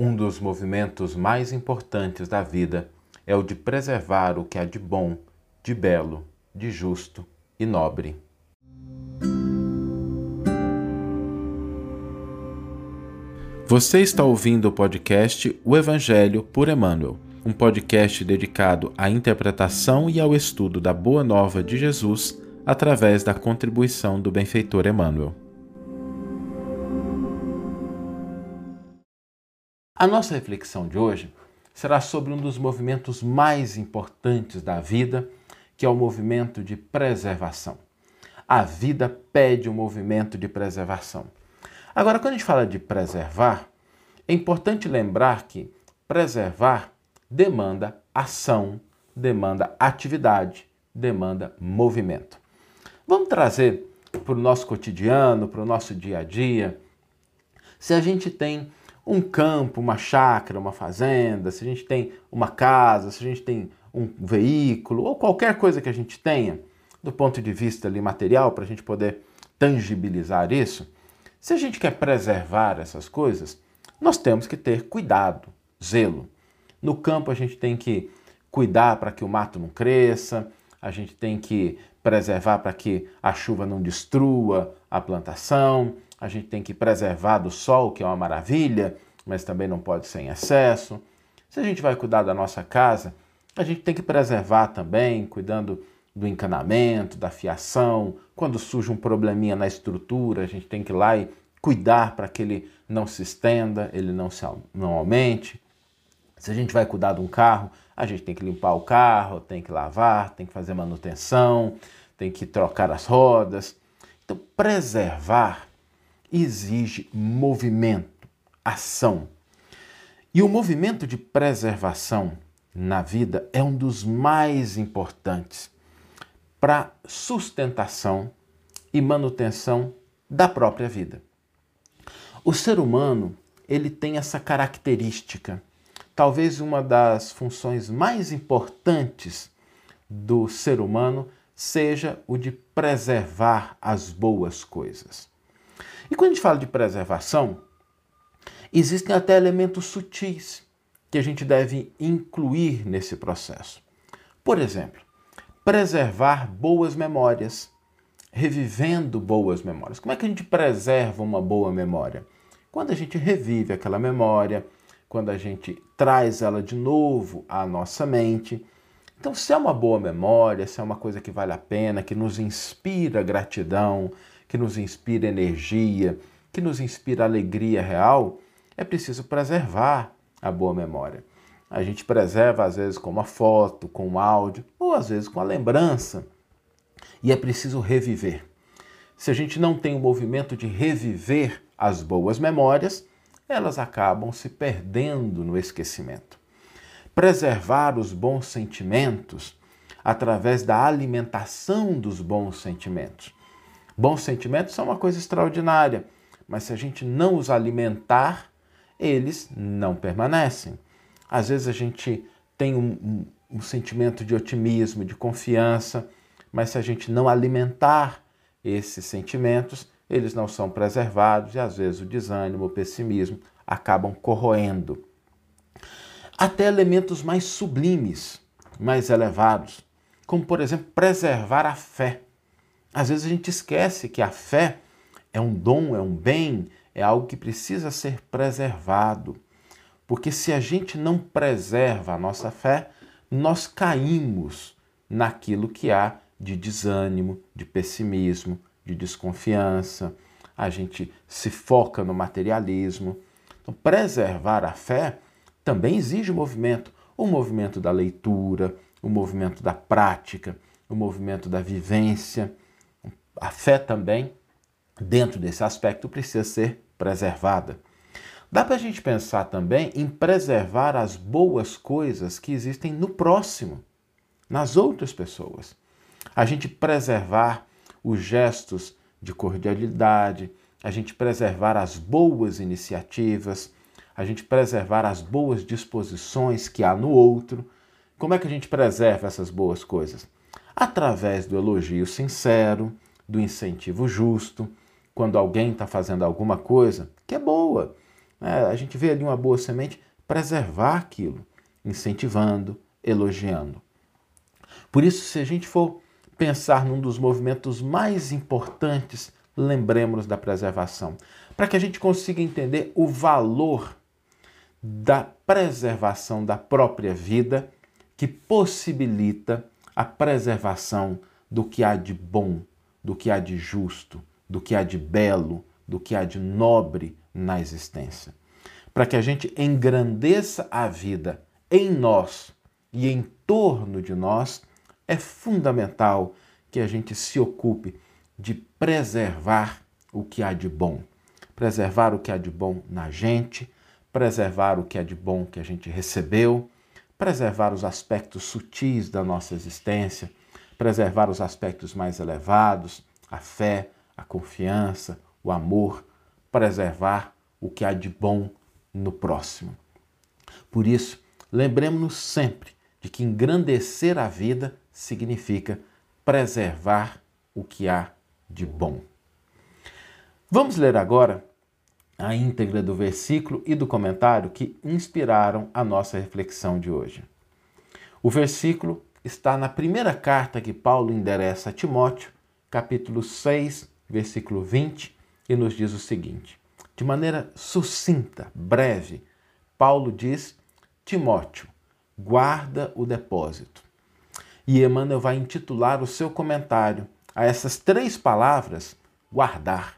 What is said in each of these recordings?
Um dos movimentos mais importantes da vida é o de preservar o que há de bom, de belo, de justo e nobre. Você está ouvindo o podcast O Evangelho por Emmanuel, um podcast dedicado à interpretação e ao estudo da Boa Nova de Jesus através da contribuição do benfeitor Emmanuel. A nossa reflexão de hoje será sobre um dos movimentos mais importantes da vida, que é o movimento de preservação. A vida pede um movimento de preservação. Agora, quando a gente fala de preservar, é importante lembrar que preservar demanda ação, demanda atividade, demanda movimento. Vamos trazer para o nosso cotidiano, para o nosso dia a dia. Se a gente tem um campo, uma chácara, uma fazenda, se a gente tem uma casa, se a gente tem um veículo ou qualquer coisa que a gente tenha, do ponto de vista ali material, para a gente poder tangibilizar isso, se a gente quer preservar essas coisas, nós temos que ter cuidado, zelo. No campo a gente tem que cuidar para que o mato não cresça, a gente tem que preservar para que a chuva não destrua a plantação, a gente tem que preservar do sol, que é uma maravilha, mas também não pode ser em excesso. Se a gente vai cuidar da nossa casa, a gente tem que preservar também, cuidando do encanamento, da fiação. Quando surge um probleminha na estrutura, a gente tem que ir lá e cuidar para que ele não se estenda, ele não, se, não aumente. Se a gente vai cuidar de um carro, a gente tem que limpar o carro, tem que lavar, tem que fazer manutenção, tem que trocar as rodas. Então, preservar exige movimento, ação. E o movimento de preservação na vida é um dos mais importantes para sustentação e manutenção da própria vida. O ser humano, ele tem essa característica. Talvez uma das funções mais importantes do ser humano seja o de preservar as boas coisas. E quando a gente fala de preservação, existem até elementos sutis que a gente deve incluir nesse processo. Por exemplo, preservar boas memórias, revivendo boas memórias. Como é que a gente preserva uma boa memória? Quando a gente revive aquela memória, quando a gente traz ela de novo à nossa mente. Então, se é uma boa memória, se é uma coisa que vale a pena, que nos inspira gratidão, que nos inspira energia, que nos inspira alegria real, é preciso preservar a boa memória. A gente preserva às vezes com uma foto, com um áudio, ou às vezes com a lembrança. E é preciso reviver. Se a gente não tem o movimento de reviver as boas memórias, elas acabam se perdendo no esquecimento. Preservar os bons sentimentos através da alimentação dos bons sentimentos. Bons sentimentos são uma coisa extraordinária, mas se a gente não os alimentar, eles não permanecem. Às vezes a gente tem um, um, um sentimento de otimismo, de confiança, mas se a gente não alimentar esses sentimentos, eles não são preservados e às vezes o desânimo, o pessimismo acabam corroendo. Até elementos mais sublimes, mais elevados, como por exemplo preservar a fé. Às vezes a gente esquece que a fé é um dom, é um bem, é algo que precisa ser preservado. Porque se a gente não preserva a nossa fé, nós caímos naquilo que há de desânimo, de pessimismo, de desconfiança, a gente se foca no materialismo. Então, preservar a fé também exige movimento o movimento da leitura, o movimento da prática, o movimento da vivência. A fé também, dentro desse aspecto, precisa ser preservada. Dá para a gente pensar também em preservar as boas coisas que existem no próximo, nas outras pessoas. A gente preservar os gestos de cordialidade, a gente preservar as boas iniciativas, a gente preservar as boas disposições que há no outro. Como é que a gente preserva essas boas coisas? Através do elogio sincero, do incentivo justo, quando alguém está fazendo alguma coisa que é boa, né, a gente vê ali uma boa semente, preservar aquilo, incentivando, elogiando. Por isso, se a gente for pensar num dos movimentos mais importantes, lembremos da preservação, para que a gente consiga entender o valor da preservação da própria vida, que possibilita a preservação do que há de bom, do que há de justo, do que há de belo, do que há de nobre na existência. Para que a gente engrandeça a vida em nós e em torno de nós, é fundamental que a gente se ocupe de preservar o que há de bom. Preservar o que há de bom na gente, preservar o que há de bom que a gente recebeu, preservar os aspectos sutis da nossa existência, preservar os aspectos mais elevados, a fé, a confiança, o amor, preservar o que há de bom no próximo. Por isso, lembremos-nos sempre de que engrandecer a vida significa preservar o que há de bom. Vamos ler agora a íntegra do versículo e do comentário que inspiraram a nossa reflexão de hoje. O versículo está na primeira carta que Paulo endereça a Timóteo, capítulo 6, versículo 20, e nos diz o seguinte: de maneira sucinta, breve, Paulo diz: Timóteo, guarda o depósito. E Emmanuel vai intitular o seu comentário a essas três palavras, guardar,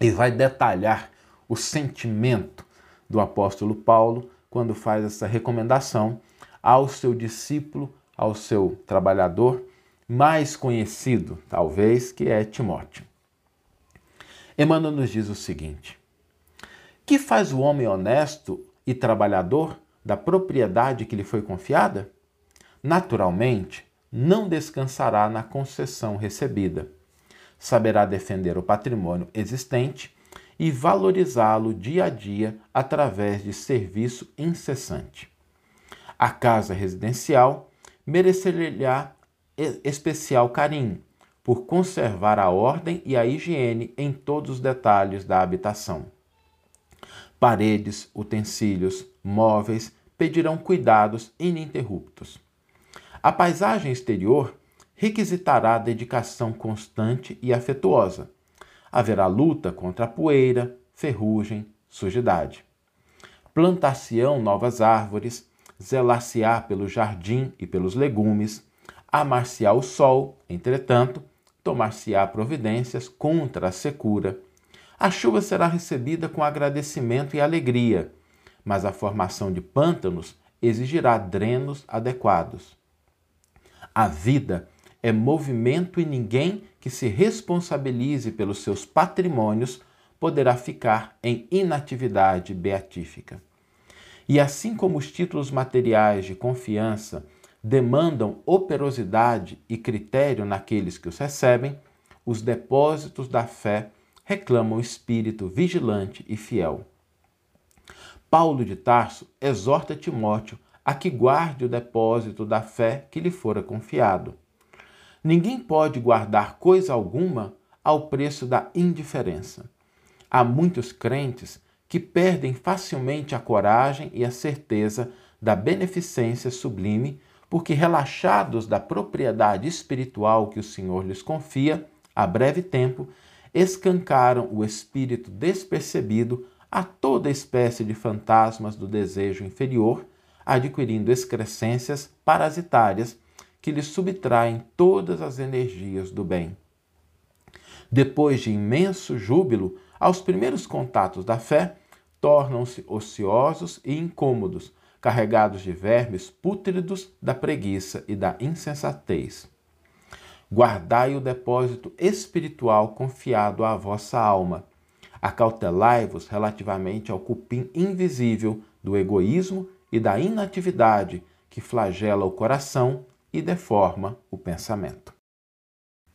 e vai detalhar o sentimento do apóstolo Paulo quando faz essa recomendação ao seu discípulo, ao seu trabalhador mais conhecido, talvez, que é Timóteo. Emmanuel nos diz o seguinte: Que faz o homem honesto e trabalhador da propriedade que lhe foi confiada? Naturalmente, não descansará na concessão recebida. Saberá defender o patrimônio existente e valorizá-lo dia a dia através de serviço incessante. A casa residencial merecer-lhe-á especial carinho, por conservar a ordem e a higiene em todos os detalhes da habitação. Paredes, utensílios, móveis pedirão cuidados ininterruptos. A paisagem exterior requisitará dedicação constante e afetuosa, haverá luta contra a poeira, ferrugem, sujidade. Plantar-se-ão novas árvores, zelar-se-á pelo jardim e pelos legumes, amar-se-á o sol, entretanto, tomar-se-á providências contra a secura. A chuva será recebida com agradecimento e alegria, mas a formação de pântanos exigirá drenos adequados. A vida é movimento e ninguém que se responsabilize pelos seus patrimônios poderá ficar em inatividade beatífica. E assim como os títulos materiais de confiança demandam operosidade e critério naqueles que os recebem, os depósitos da fé reclamam espírito vigilante e fiel. Paulo de Tarso exorta Timóteo a que guarde o depósito da fé que lhe fora confiado Ninguém pode guardar coisa alguma ao preço da indiferença. Há muitos crentes que perdem facilmente a coragem e a certeza da beneficência sublime, porque, relaxados da propriedade espiritual que o Senhor lhes confia, a breve tempo, escancaram o espírito despercebido a toda espécie de fantasmas do desejo inferior, adquirindo excrescências parasitárias que lhe subtraem todas as energias do bem. Depois de imenso júbilo, aos primeiros contatos da fé, tornam-se ociosos e incômodos, carregados de vermes pútridos da preguiça e da insensatez. Guardai o depósito espiritual confiado à vossa alma. Acautelai-vos relativamente ao cupim invisível do egoísmo e da inatividade que flagela o coração e deforma o pensamento.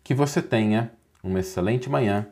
Que você tenha uma excelente manhã,